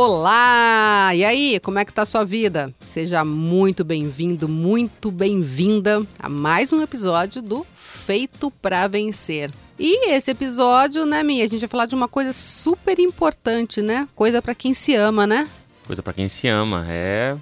Olá! E aí, como é que tá a sua vida? Seja muito bem-vindo, muito bem-vinda a mais um episódio do Feito para Vencer. E esse episódio, né, Mia, a gente vai falar de uma coisa super importante, né? Coisa para quem se ama, né? Coisa para quem se ama, é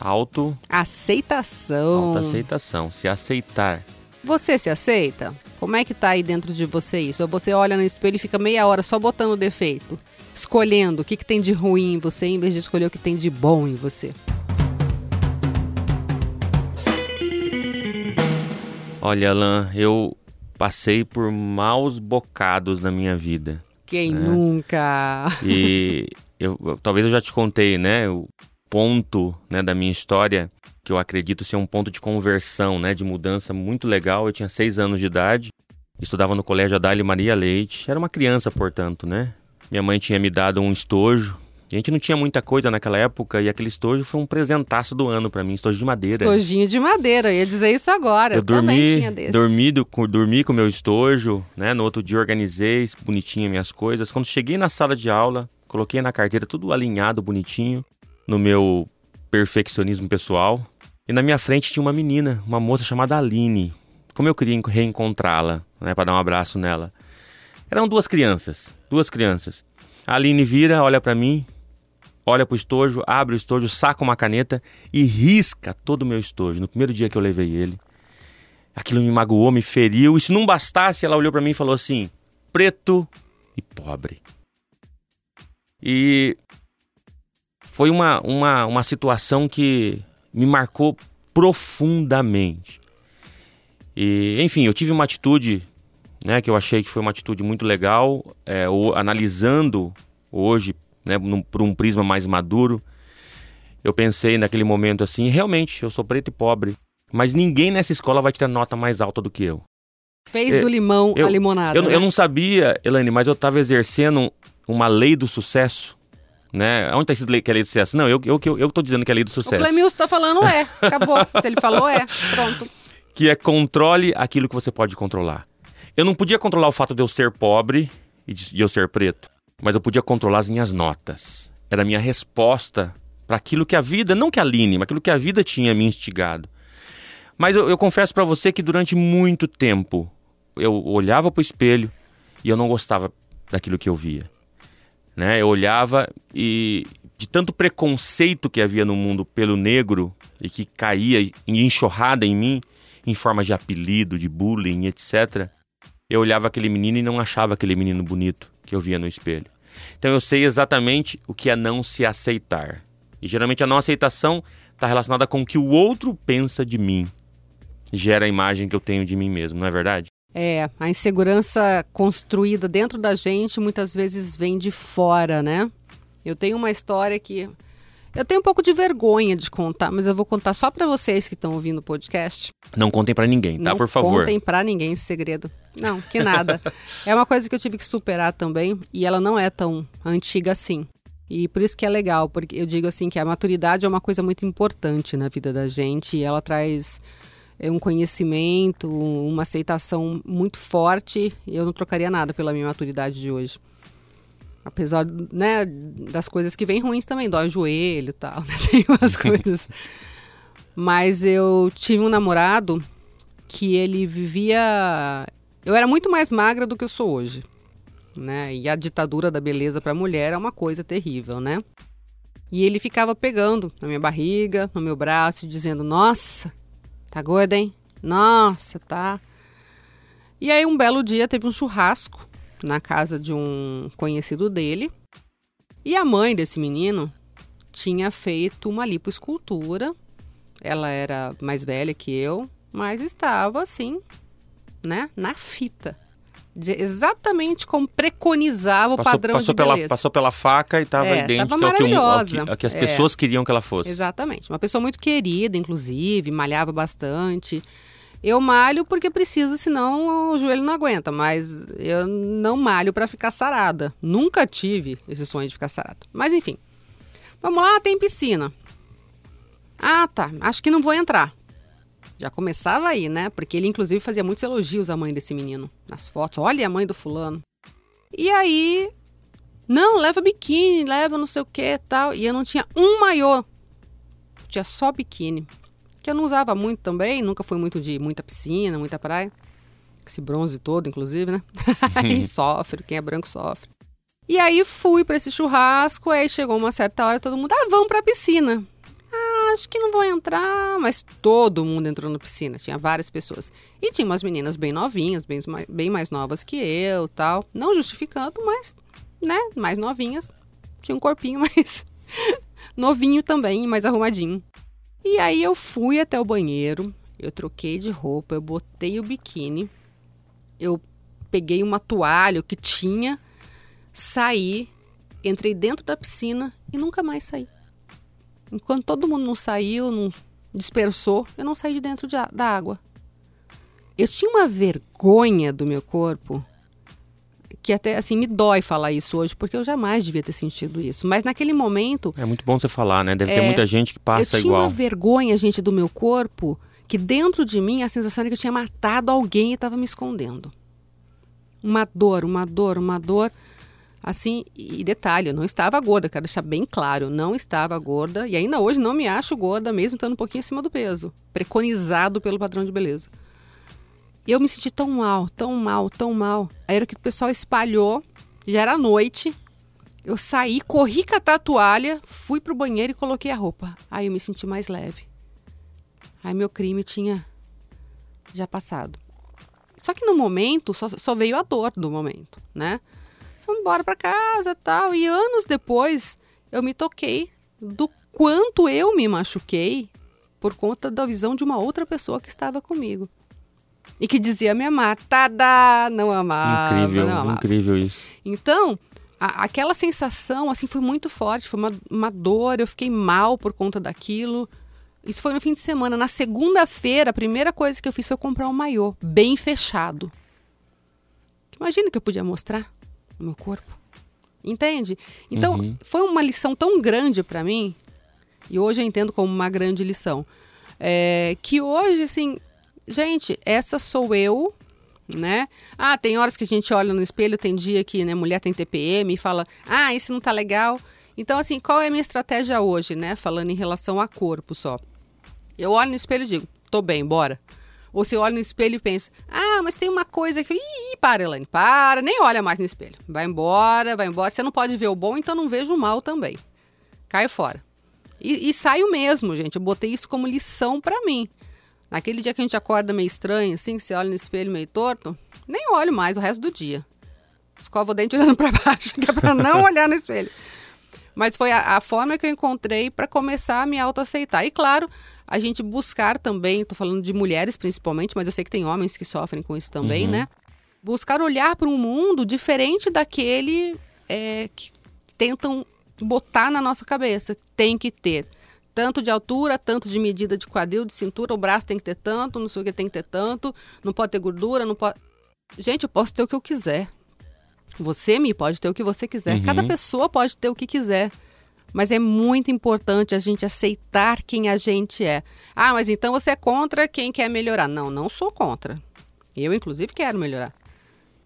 auto aceitação. aceitação, se aceitar. Você se aceita? Como é que tá aí dentro de você isso? Ou você olha no espelho e fica meia hora só botando defeito? escolhendo o que, que tem de ruim em você em vez de escolher o que tem de bom em você. Olha, Alan, eu passei por maus bocados na minha vida. Quem né? nunca? E eu, talvez eu já te contei, né? O ponto né, da minha história que eu acredito ser um ponto de conversão, né? De mudança muito legal. Eu tinha seis anos de idade, estudava no colégio Adália Maria Leite. Era uma criança, portanto, né? Minha mãe tinha me dado um estojo. A gente não tinha muita coisa naquela época e aquele estojo foi um presentaço do ano para mim, estojo de madeira. Estojinho de madeira, eu ia dizer isso agora. Eu, eu dormi, também tinha desse. Dormi, do, dormi com o meu estojo, né? No outro dia organizei bonitinho minhas coisas. Quando cheguei na sala de aula, coloquei na carteira tudo alinhado, bonitinho, no meu perfeccionismo pessoal. E na minha frente tinha uma menina, uma moça chamada Aline. Como eu queria reencontrá-la, né, para dar um abraço nela. Eram duas crianças, duas crianças. A Aline vira, olha para mim, olha pro estojo, abre o estojo, saca uma caneta e risca todo o meu estojo. No primeiro dia que eu levei ele. Aquilo me magoou, me feriu. E se não bastasse, ela olhou para mim e falou assim: preto e pobre. E foi uma, uma, uma situação que me marcou profundamente. E, enfim, eu tive uma atitude né, que eu achei que foi uma atitude muito legal, é, o, analisando hoje, né, num, por um prisma mais maduro, eu pensei naquele momento assim, realmente, eu sou preto e pobre, mas ninguém nessa escola vai ter nota mais alta do que eu. Fez do limão eu, a limonada. Eu, né? eu não sabia, Elaine, mas eu estava exercendo uma lei do sucesso. Né? Onde está escrito que é lei do sucesso? Não, eu, eu, eu, eu tô dizendo que é lei do sucesso. O Clemilson está falando é, acabou. Se ele falou é, pronto. Que é controle aquilo que você pode controlar. Eu não podia controlar o fato de eu ser pobre e de eu ser preto, mas eu podia controlar as minhas notas. Era a minha resposta para aquilo que a vida, não que a Aline, mas aquilo que a vida tinha me instigado. Mas eu, eu confesso para você que durante muito tempo eu olhava para o espelho e eu não gostava daquilo que eu via. Né? Eu olhava e de tanto preconceito que havia no mundo pelo negro e que caía em enxurrada em mim, em forma de apelido, de bullying, etc eu olhava aquele menino e não achava aquele menino bonito que eu via no espelho. Então eu sei exatamente o que é não se aceitar. E geralmente a não aceitação está relacionada com o que o outro pensa de mim. Gera a imagem que eu tenho de mim mesmo, não é verdade? É, a insegurança construída dentro da gente muitas vezes vem de fora, né? Eu tenho uma história que eu tenho um pouco de vergonha de contar, mas eu vou contar só para vocês que estão ouvindo o podcast. Não contem para ninguém, tá? Não Por favor. Não contem para ninguém esse segredo. Não, que nada. é uma coisa que eu tive que superar também e ela não é tão antiga assim. E por isso que é legal, porque eu digo assim que a maturidade é uma coisa muito importante na vida da gente e ela traz um conhecimento, uma aceitação muito forte. E eu não trocaria nada pela minha maturidade de hoje. Apesar né, das coisas que vêm ruins também, dói o joelho e tal, né? tem umas coisas. Mas eu tive um namorado que ele vivia. Eu era muito mais magra do que eu sou hoje. Né? E a ditadura da beleza para a mulher é uma coisa terrível, né? E ele ficava pegando na minha barriga, no meu braço, dizendo: Nossa, tá gorda, hein? Nossa, tá. E aí, um belo dia, teve um churrasco na casa de um conhecido dele. E a mãe desse menino tinha feito uma lipoescultura. Ela era mais velha que eu, mas estava assim, né, na fita. De, exatamente como preconizava passou, o padrão passou de pela, beleza. Passou pela faca e estava é, idêntico ao que, ao que, ao que as é. pessoas queriam que ela fosse. Exatamente. Uma pessoa muito querida, inclusive, malhava bastante. Eu malho porque preciso, senão o joelho não aguenta, mas eu não malho para ficar sarada. Nunca tive esse sonho de ficar sarada. Mas enfim. Vamos lá, tem piscina. Ah, tá. Acho que não vou entrar. Já começava aí, né? Porque ele, inclusive, fazia muitos elogios à mãe desse menino nas fotos. Olha a mãe do fulano. E aí, Não, leva biquíni, leva não sei o que tal. E eu não tinha um maiô. Tinha só biquíni. Que eu não usava muito também, nunca fui muito de muita piscina, muita praia. Esse bronze todo, inclusive, né? aí sofre, quem é branco sofre. E aí fui para esse churrasco, aí chegou uma certa hora, todo mundo, ah, vamos pra piscina. Acho que não vou entrar, mas todo mundo entrou na piscina, tinha várias pessoas. E tinha umas meninas bem novinhas, bem, bem mais novas que eu tal. Não justificando, mas, né, mais novinhas. Tinha um corpinho mais novinho também, mais arrumadinho. E aí eu fui até o banheiro, eu troquei de roupa, eu botei o biquíni, eu peguei uma toalha que tinha, saí, entrei dentro da piscina e nunca mais saí. Enquanto todo mundo não saiu, não dispersou, eu não saí de dentro de, da água. Eu tinha uma vergonha do meu corpo que até assim me dói falar isso hoje, porque eu jamais devia ter sentido isso. Mas naquele momento. É muito bom você falar, né? Deve é, ter muita gente que passa igual. Eu tinha uma vergonha, gente, do meu corpo, que dentro de mim a sensação era que eu tinha matado alguém e estava me escondendo. Uma dor, uma dor, uma dor. Assim, e detalhe, eu não estava gorda, quero deixar bem claro, não estava gorda e ainda hoje não me acho gorda, mesmo estando um pouquinho acima do peso, preconizado pelo padrão de beleza. Eu me senti tão mal, tão mal, tão mal. Aí era que o pessoal espalhou, já era noite, eu saí, corri catar a toalha, fui pro banheiro e coloquei a roupa. Aí eu me senti mais leve. Aí meu crime tinha já passado. Só que no momento, só, só veio a dor do momento, né? Fui embora para casa tal. E anos depois, eu me toquei do quanto eu me machuquei por conta da visão de uma outra pessoa que estava comigo. E que dizia me amar. Tada! Não amava. Incrível, não amava. incrível isso. Então, a, aquela sensação, assim, foi muito forte. Foi uma, uma dor, eu fiquei mal por conta daquilo. Isso foi no fim de semana. Na segunda-feira, a primeira coisa que eu fiz foi comprar um maiô, bem fechado. Imagina que eu podia mostrar o meu corpo. Entende? Então, uhum. foi uma lição tão grande para mim, e hoje eu entendo como uma grande lição, é, que hoje, assim, gente, essa sou eu, né? Ah, tem horas que a gente olha no espelho, tem dia que né, mulher tem TPM e fala, ah, esse não tá legal. Então, assim, qual é a minha estratégia hoje, né? Falando em relação a corpo só. Eu olho no espelho e digo, tô bem, bora. Ou você olha no espelho e pensa, ah, mas tem uma coisa que. Ih, para, Elaine, para, nem olha mais no espelho. Vai embora, vai embora. Você não pode ver o bom, então não vejo o mal também. Cai fora. E, e saio mesmo, gente. Eu botei isso como lição para mim. Naquele dia que a gente acorda meio estranho, assim, que você olha no espelho meio torto, nem olho mais o resto do dia. Escova o dente olhando para baixo, que é pra não olhar no espelho. Mas foi a, a forma que eu encontrei para começar a me autoaceitar. E claro, a gente buscar também, estou falando de mulheres principalmente, mas eu sei que tem homens que sofrem com isso também, uhum. né? Buscar olhar para um mundo diferente daquele é, que tentam botar na nossa cabeça. Tem que ter tanto de altura, tanto de medida de quadril, de cintura, o braço tem que ter tanto, não sei o que tem que ter tanto, não pode ter gordura, não pode. Gente, eu posso ter o que eu quiser. Você me pode ter o que você quiser. Uhum. Cada pessoa pode ter o que quiser. Mas é muito importante a gente aceitar quem a gente é. Ah, mas então você é contra quem quer melhorar. Não, não sou contra. Eu, inclusive, quero melhorar.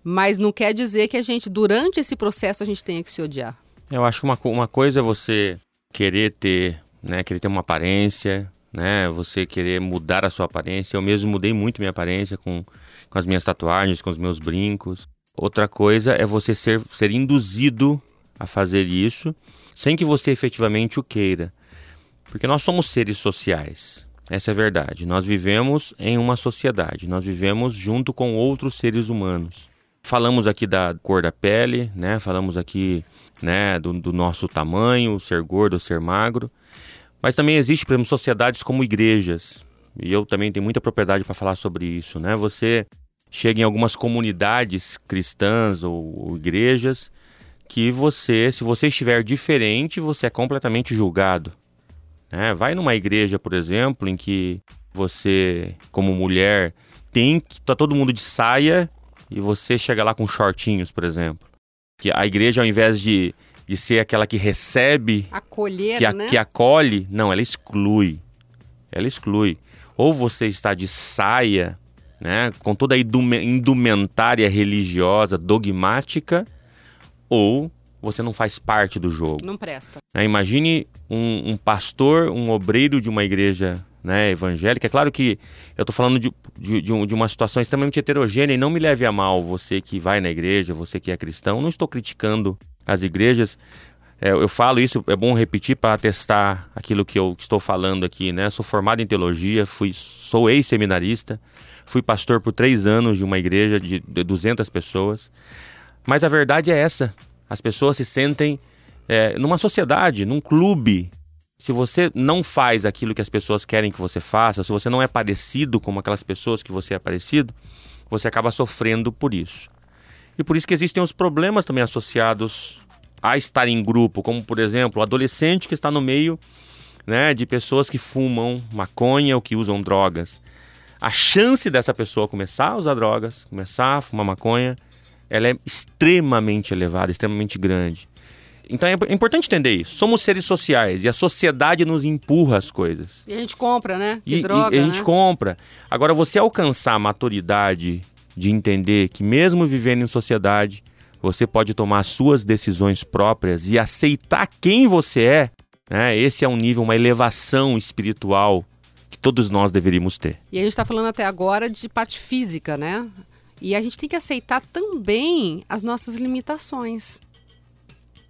Mas não quer dizer que a gente, durante esse processo, a gente tenha que se odiar. Eu acho que uma, uma coisa é você querer ter, né, querer ter uma aparência, né, você querer mudar a sua aparência. Eu mesmo mudei muito minha aparência com, com as minhas tatuagens, com os meus brincos. Outra coisa é você ser, ser induzido a fazer isso sem que você efetivamente o queira. Porque nós somos seres sociais. Essa é a verdade. Nós vivemos em uma sociedade, nós vivemos junto com outros seres humanos. Falamos aqui da cor da pele, né? Falamos aqui, né, do, do nosso tamanho, ser gordo, ser magro. Mas também existe, por exemplo, sociedades como igrejas. E eu também tenho muita propriedade para falar sobre isso, né? Você chega em algumas comunidades cristãs ou, ou igrejas que você, se você estiver diferente, você é completamente julgado. É, vai numa igreja, por exemplo, em que você, como mulher, tem que tá todo mundo de saia e você chega lá com shortinhos, por exemplo. Que a igreja, ao invés de, de ser aquela que recebe, Acolher, que, a, né? que acolhe, não, ela exclui. Ela exclui. Ou você está de saia, né, com toda a indumentária religiosa, dogmática, ou você não faz parte do jogo. Não presta. É, imagine um, um, pastor, um obreiro de uma igreja né, evangélica. É claro que eu estou falando de, de, de, um, de, uma situação extremamente heterogênea e não me leve a mal você que vai na igreja, você que é cristão. Não estou criticando as igrejas. É, eu falo isso, é bom repetir para atestar aquilo que eu estou falando aqui. Né? Sou formado em teologia, fui, sou ex-seminarista, fui pastor por três anos de uma igreja de 200 pessoas. Mas a verdade é essa: as pessoas se sentem é, numa sociedade, num clube. Se você não faz aquilo que as pessoas querem que você faça, se você não é parecido com aquelas pessoas que você é parecido, você acaba sofrendo por isso. E por isso que existem os problemas também associados a estar em grupo, como por exemplo, o adolescente que está no meio né, de pessoas que fumam maconha ou que usam drogas. A chance dessa pessoa começar a usar drogas, começar a fumar maconha, ela é extremamente elevada, extremamente grande. Então é importante entender isso. Somos seres sociais e a sociedade nos empurra as coisas. E a gente compra, né? Que e, droga, e a gente né? compra. Agora, você alcançar a maturidade de entender que mesmo vivendo em sociedade, você pode tomar suas decisões próprias e aceitar quem você é, né? esse é um nível, uma elevação espiritual que todos nós deveríamos ter. E a gente está falando até agora de parte física, né? E a gente tem que aceitar também as nossas limitações.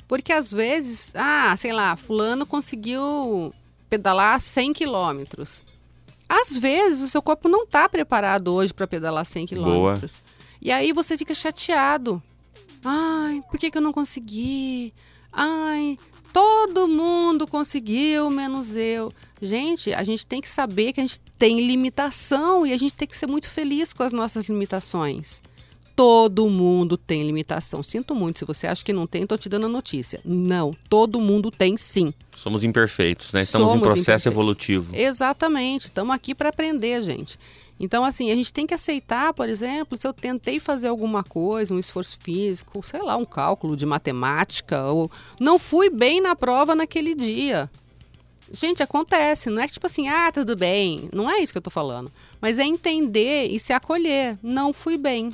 Porque às vezes, ah, sei lá, fulano conseguiu pedalar 100 quilômetros. Às vezes o seu corpo não está preparado hoje para pedalar 100 quilômetros. E aí você fica chateado. Ai, por que, que eu não consegui? Ai, todo mundo conseguiu, menos eu. Gente, a gente tem que saber que a gente tem limitação e a gente tem que ser muito feliz com as nossas limitações. Todo mundo tem limitação. Sinto muito, se você acha que não tem, estou te dando a notícia. Não, todo mundo tem sim. Somos imperfeitos, né? Estamos Somos em processo evolutivo. Exatamente, estamos aqui para aprender, gente. Então, assim, a gente tem que aceitar, por exemplo, se eu tentei fazer alguma coisa, um esforço físico, sei lá, um cálculo de matemática, ou não fui bem na prova naquele dia. Gente, acontece, não é tipo assim, ah, tudo bem. Não é isso que eu tô falando. Mas é entender e se acolher. Não fui bem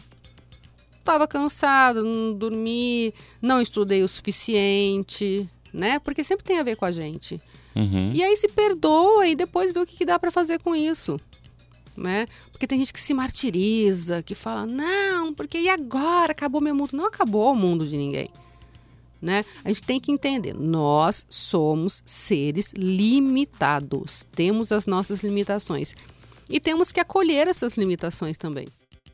estava cansado, não dormi, não estudei o suficiente, né? Porque sempre tem a ver com a gente. Uhum. E aí se perdoa e depois vê o que, que dá para fazer com isso, né? Porque tem gente que se martiriza, que fala, não, porque e agora? Acabou meu mundo. Não acabou o mundo de ninguém. Né? A gente tem que entender, nós somos seres limitados, temos as nossas limitações e temos que acolher essas limitações também.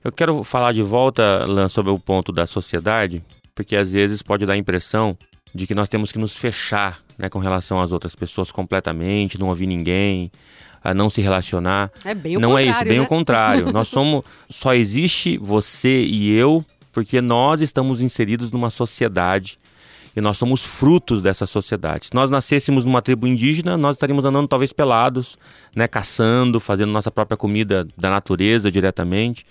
Eu quero falar de volta, Lan, sobre o ponto da sociedade, porque às vezes pode dar a impressão de que nós temos que nos fechar né, com relação às outras pessoas completamente, não ouvir ninguém, a não se relacionar. É bem o não contrário, é isso, bem né? o contrário. nós somos. Só existe você e eu porque nós estamos inseridos numa sociedade e nós somos frutos dessa sociedade. Se nós nascêssemos numa tribo indígena, nós estaríamos andando talvez pelados, né, caçando, fazendo nossa própria comida da natureza diretamente.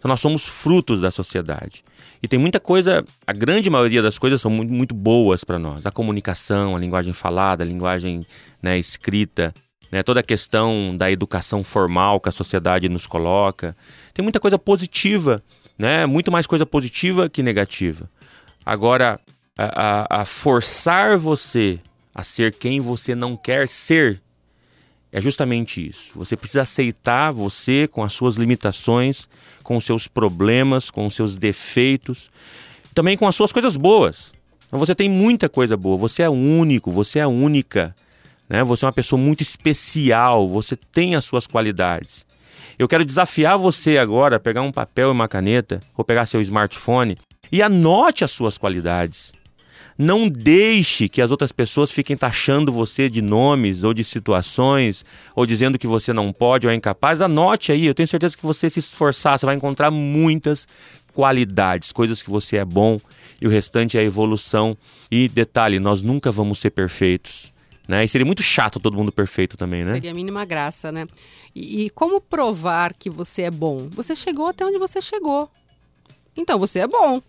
Então nós somos frutos da sociedade. E tem muita coisa, a grande maioria das coisas são muito, muito boas para nós. A comunicação, a linguagem falada, a linguagem né, escrita, né, toda a questão da educação formal que a sociedade nos coloca. Tem muita coisa positiva, né, muito mais coisa positiva que negativa. Agora, a, a, a forçar você a ser quem você não quer ser é justamente isso. Você precisa aceitar você com as suas limitações, com os seus problemas, com os seus defeitos, também com as suas coisas boas. Então, você tem muita coisa boa, você é único, você é única, né? Você é uma pessoa muito especial, você tem as suas qualidades. Eu quero desafiar você agora a pegar um papel e uma caneta, ou pegar seu smartphone e anote as suas qualidades. Não deixe que as outras pessoas fiquem taxando você de nomes ou de situações, ou dizendo que você não pode ou é incapaz. Anote aí, eu tenho certeza que você se esforçar, você vai encontrar muitas qualidades, coisas que você é bom, e o restante é evolução. E detalhe, nós nunca vamos ser perfeitos. Né? E seria muito chato todo mundo perfeito também, né? Seria a mínima graça, né? E, e como provar que você é bom? Você chegou até onde você chegou. Então você é bom,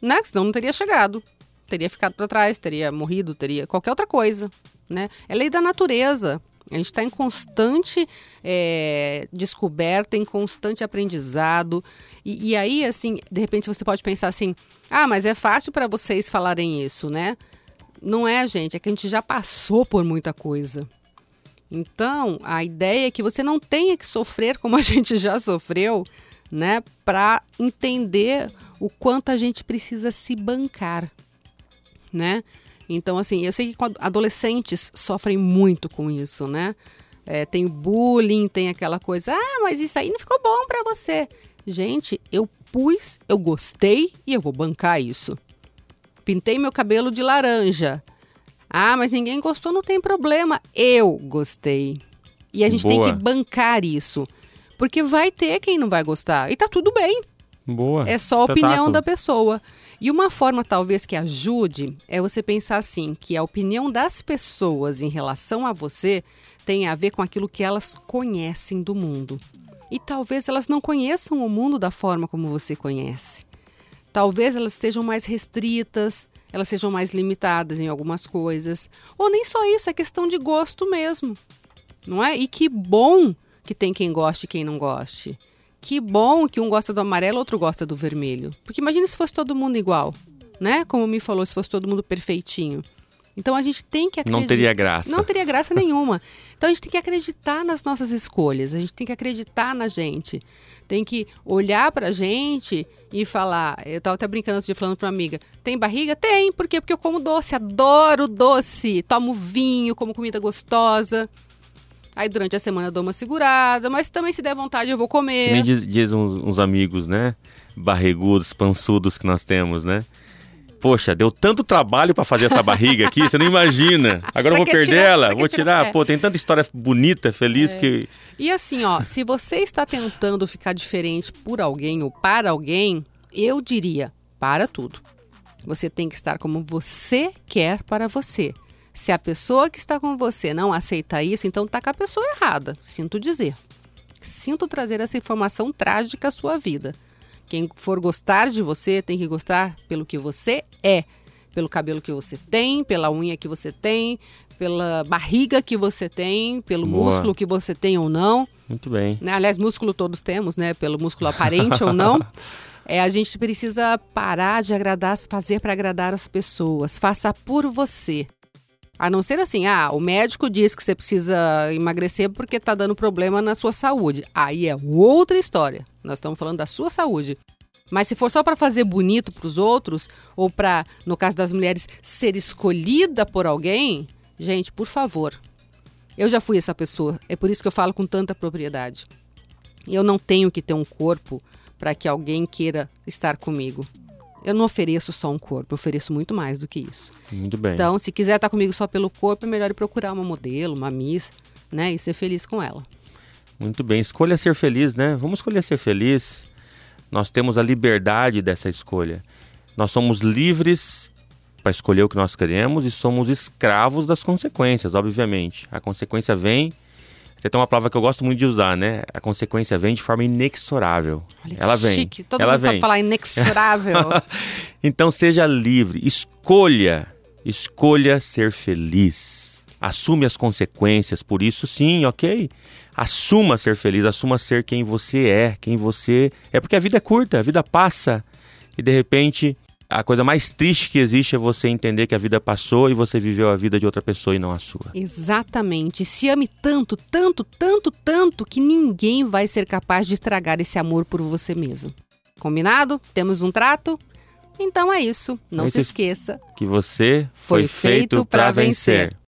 né? Senão não teria chegado teria ficado para trás, teria morrido, teria qualquer outra coisa, né? É lei da natureza. A gente está em constante é, descoberta, em constante aprendizado. E, e aí, assim, de repente você pode pensar assim: ah, mas é fácil para vocês falarem isso, né? Não é, gente, é que a gente já passou por muita coisa. Então, a ideia é que você não tenha que sofrer como a gente já sofreu, né, para entender o quanto a gente precisa se bancar, né? Então, assim, eu sei que adolescentes sofrem muito com isso, né? É, tem o bullying, tem aquela coisa, ah, mas isso aí não ficou bom para você. Gente, eu pus, eu gostei e eu vou bancar isso. Pintei meu cabelo de laranja. Ah, mas ninguém gostou, não tem problema. Eu gostei. E a gente Boa. tem que bancar isso. Porque vai ter quem não vai gostar. E tá tudo bem. Boa. É só a opinião da pessoa. E uma forma talvez que ajude é você pensar assim, que a opinião das pessoas em relação a você tem a ver com aquilo que elas conhecem do mundo. E talvez elas não conheçam o mundo da forma como você conhece. Talvez elas estejam mais restritas, elas sejam mais limitadas em algumas coisas. Ou nem só isso, é questão de gosto mesmo. Não é? E que bom que tem quem goste e quem não goste. Que bom que um gosta do amarelo, outro gosta do vermelho. Porque imagine se fosse todo mundo igual, né? Como me falou, se fosse todo mundo perfeitinho. Então a gente tem que acreditar. Não teria graça. Não teria graça nenhuma. Então a gente tem que acreditar nas nossas escolhas, a gente tem que acreditar na gente. Tem que olhar pra gente e falar. Eu tava até brincando outro dia falando pra uma amiga: tem barriga? Tem. Por quê? Porque eu como doce, adoro doce. Tomo vinho, como comida gostosa. Aí durante a semana eu dou uma segurada, mas também se der vontade eu vou comer. Também diz, diz uns, uns amigos, né? Barrigudos, pançudos que nós temos, né? Poxa, deu tanto trabalho para fazer essa barriga aqui, você não imagina. Agora eu vou perder tirar, ela, vou tirar. tirar. Pô, tem tanta história bonita, feliz é. que. E assim, ó, se você está tentando ficar diferente por alguém ou para alguém, eu diria: para tudo. Você tem que estar como você quer para você. Se a pessoa que está com você não aceita isso, então está com a pessoa errada. Sinto dizer. Sinto trazer essa informação trágica à sua vida. Quem for gostar de você tem que gostar pelo que você é, pelo cabelo que você tem, pela unha que você tem, pela barriga que você tem, pelo Boa. músculo que você tem ou não. Muito bem. Né? Aliás, músculo todos temos, né? Pelo músculo aparente ou não. É, a gente precisa parar de agradar, fazer para agradar as pessoas. Faça por você. A não ser assim, ah, o médico diz que você precisa emagrecer porque está dando problema na sua saúde. Aí é outra história. Nós estamos falando da sua saúde. Mas se for só para fazer bonito para os outros, ou para, no caso das mulheres, ser escolhida por alguém, gente, por favor. Eu já fui essa pessoa. É por isso que eu falo com tanta propriedade. Eu não tenho que ter um corpo para que alguém queira estar comigo. Eu não ofereço só um corpo, eu ofereço muito mais do que isso. Muito bem. Então, se quiser estar comigo só pelo corpo, é melhor procurar uma modelo, uma miss, né? E ser feliz com ela. Muito bem. Escolha ser feliz, né? Vamos escolher ser feliz. Nós temos a liberdade dessa escolha. Nós somos livres para escolher o que nós queremos e somos escravos das consequências, obviamente. A consequência vem você tem uma palavra que eu gosto muito de usar, né? A consequência vem de forma inexorável. Olha ela que vem. chique. Todo ela mundo vem. sabe falar inexorável. então seja livre, escolha, escolha ser feliz. Assume as consequências, por isso sim, ok? Assuma ser feliz, assuma ser quem você é, quem você é, porque a vida é curta, a vida passa e de repente a coisa mais triste que existe é você entender que a vida passou e você viveu a vida de outra pessoa e não a sua. Exatamente. Se ame tanto, tanto, tanto, tanto que ninguém vai ser capaz de estragar esse amor por você mesmo. Combinado? Temos um trato? Então é isso. Não se esqueça que você foi, foi feito para vencer. vencer.